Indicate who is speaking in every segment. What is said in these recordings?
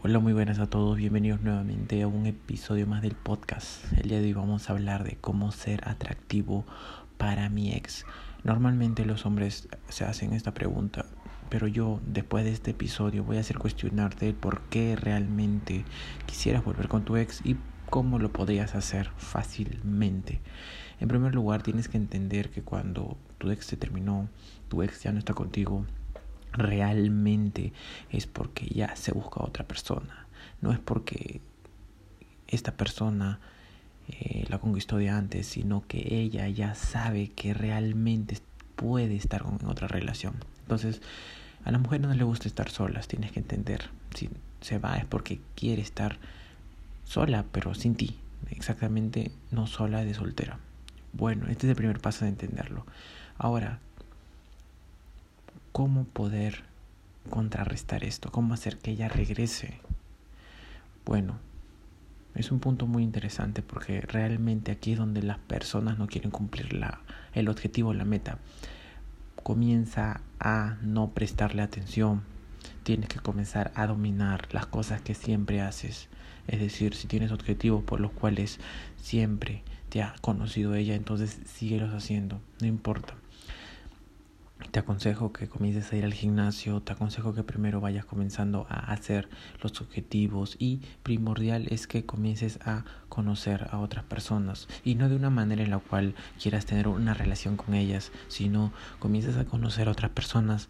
Speaker 1: Hola, muy buenas a todos, bienvenidos nuevamente a un episodio más del podcast. El día de hoy vamos a hablar de cómo ser atractivo para mi ex. Normalmente los hombres se hacen esta pregunta, pero yo después de este episodio voy a hacer cuestionarte por qué realmente quisieras volver con tu ex y cómo lo podrías hacer fácilmente. En primer lugar, tienes que entender que cuando tu ex se terminó, tu ex ya no está contigo, realmente es porque ya se busca otra persona. No es porque esta persona eh, la conquistó de antes, sino que ella ya sabe que realmente puede estar en otra relación. Entonces, a la mujer no le gusta estar solas, tienes que entender. Si se va es porque quiere estar sola, pero sin ti. Exactamente, no sola de soltera. Bueno, este es el primer paso de entenderlo. Ahora, cómo poder contrarrestar esto, cómo hacer que ella regrese. Bueno, es un punto muy interesante porque realmente aquí es donde las personas no quieren cumplir la, el objetivo, la meta. Comienza a no prestarle atención. Tienes que comenzar a dominar las cosas que siempre haces. Es decir, si tienes objetivos por los cuales siempre te ha conocido ella, entonces síguelos haciendo, no importa. Te aconsejo que comiences a ir al gimnasio, te aconsejo que primero vayas comenzando a hacer los objetivos y primordial es que comiences a conocer a otras personas y no de una manera en la cual quieras tener una relación con ellas, sino comiences a conocer a otras personas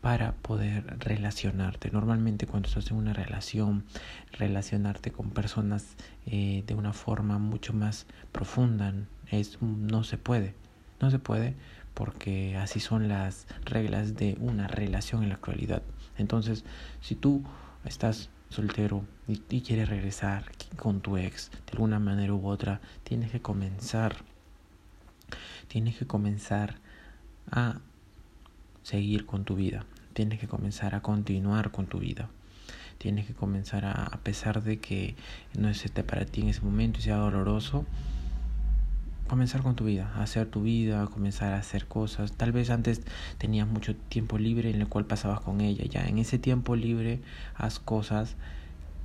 Speaker 1: para poder relacionarte. Normalmente cuando estás en una relación, relacionarte con personas eh, de una forma mucho más profunda es no se puede. No se puede porque así son las reglas de una relación en la actualidad. Entonces, si tú estás soltero y, quieres regresar con tu ex de alguna manera u otra, tienes que comenzar, tienes que comenzar a seguir con tu vida, tienes que comenzar a continuar con tu vida. Tienes que comenzar a, a pesar de que no esté para ti en ese momento y sea doloroso, comenzar con tu vida, hacer tu vida, comenzar a hacer cosas. Tal vez antes tenías mucho tiempo libre en el cual pasabas con ella. Ya en ese tiempo libre haz cosas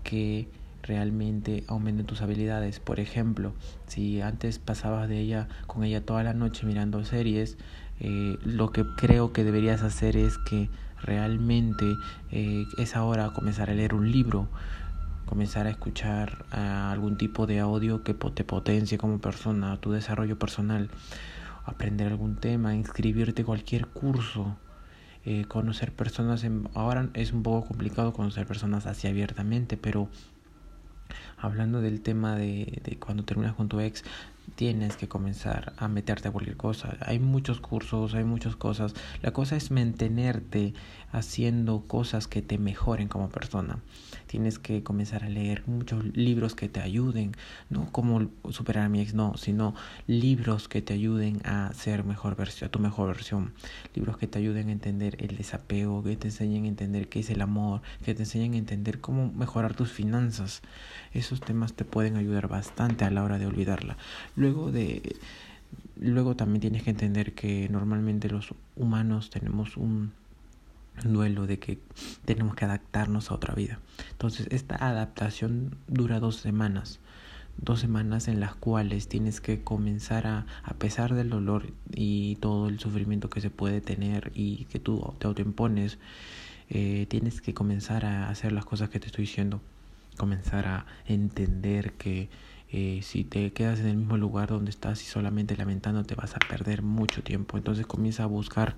Speaker 1: que realmente aumenten tus habilidades. Por ejemplo, si antes pasabas de ella con ella toda la noche mirando series, eh, lo que creo que deberías hacer es que realmente eh, es ahora comenzar a leer un libro comenzar a escuchar algún tipo de audio que te potencie como persona, tu desarrollo personal, aprender algún tema, inscribirte cualquier curso, eh, conocer personas. En, ahora es un poco complicado conocer personas así abiertamente, pero hablando del tema de, de cuando terminas con tu ex, tienes que comenzar a meterte a cualquier cosa. Hay muchos cursos, hay muchas cosas. La cosa es mantenerte haciendo cosas que te mejoren como persona. Tienes que comenzar a leer muchos libros que te ayuden, no como superar a mi ex, no, sino libros que te ayuden a ser mejor versión, a tu mejor versión. Libros que te ayuden a entender el desapego, que te enseñen a entender qué es el amor, que te enseñen a entender cómo mejorar tus finanzas. Esos temas te pueden ayudar bastante a la hora de olvidarla. Luego de luego también tienes que entender que normalmente los humanos tenemos un duelo de que tenemos que adaptarnos a otra vida. Entonces, esta adaptación dura dos semanas. Dos semanas en las cuales tienes que comenzar a, a pesar del dolor y todo el sufrimiento que se puede tener y que tú te autoimpones, eh, tienes que comenzar a hacer las cosas que te estoy diciendo. Comenzar a entender que eh, si te quedas en el mismo lugar donde estás y solamente lamentando te vas a perder mucho tiempo. Entonces comienza a buscar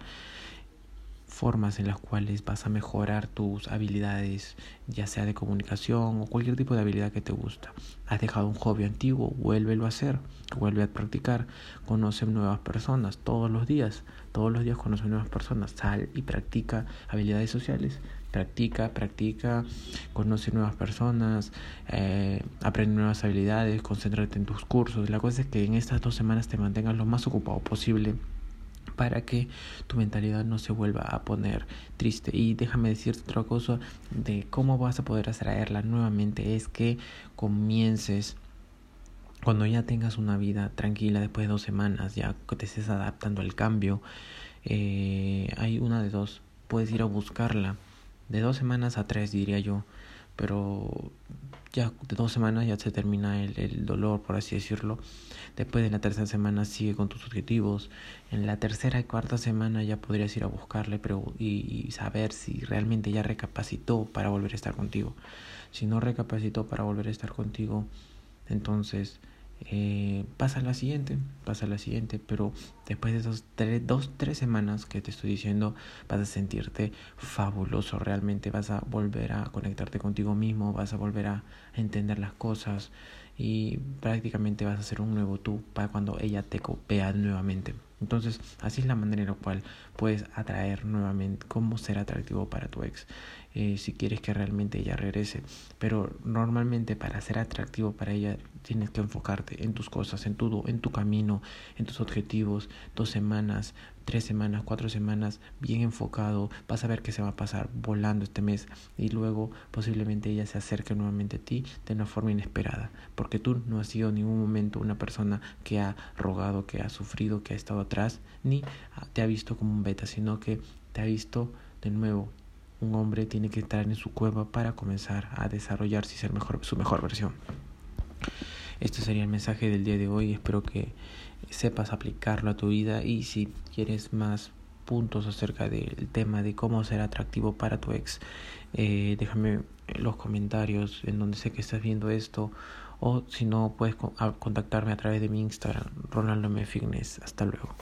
Speaker 1: formas en las cuales vas a mejorar tus habilidades, ya sea de comunicación o cualquier tipo de habilidad que te gusta. Has dejado un hobby antiguo, vuélvelo a hacer, vuelve a practicar, conoce nuevas personas todos los días, todos los días conoce nuevas personas, sal y practica habilidades sociales, practica, practica, conoce nuevas personas, eh, aprende nuevas habilidades, concéntrate en tus cursos. La cosa es que en estas dos semanas te mantengas lo más ocupado posible para que tu mentalidad no se vuelva a poner triste. Y déjame decirte otra cosa de cómo vas a poder atraerla nuevamente, es que comiences cuando ya tengas una vida tranquila después de dos semanas, ya que te estés adaptando al cambio, eh, hay una de dos, puedes ir a buscarla de dos semanas a tres, diría yo, pero ya de dos semanas ya se termina el, el dolor, por así decirlo. Después de la tercera semana sigue con tus objetivos. En la tercera y cuarta semana ya podrías ir a buscarle pero, y, y saber si realmente ya recapacitó para volver a estar contigo. Si no recapacitó para volver a estar contigo, entonces eh, pasa la siguiente, pasa la siguiente, pero después de esos tres, dos, tres semanas que te estoy diciendo, vas a sentirte fabuloso, realmente vas a volver a conectarte contigo mismo, vas a volver a entender las cosas y prácticamente vas a ser un nuevo tú para cuando ella te vea nuevamente. Entonces, así es la manera en la cual puedes atraer nuevamente, cómo ser atractivo para tu ex, eh, si quieres que realmente ella regrese. Pero normalmente para ser atractivo para ella tienes que enfocarte en tus cosas, en tu, en tu camino, en tus objetivos, dos semanas, tres semanas, cuatro semanas, bien enfocado, vas a ver que se va a pasar volando este mes y luego posiblemente ella se acerque nuevamente a ti de una forma inesperada, porque tú no has sido en ningún momento una persona que ha rogado, que ha sufrido, que ha estado atrás, ni te ha visto como un beta, sino que te ha visto de nuevo. Un hombre tiene que estar en su cueva para comenzar a desarrollarse y ser mejor, su mejor versión. Este sería el mensaje del día de hoy. Espero que sepas aplicarlo a tu vida y si quieres más puntos acerca del tema de cómo ser atractivo para tu ex, eh, déjame los comentarios en donde sé que estás viendo esto o si no puedes contactarme a través de mi Instagram, Ronaldo M. Fitness. Hasta luego.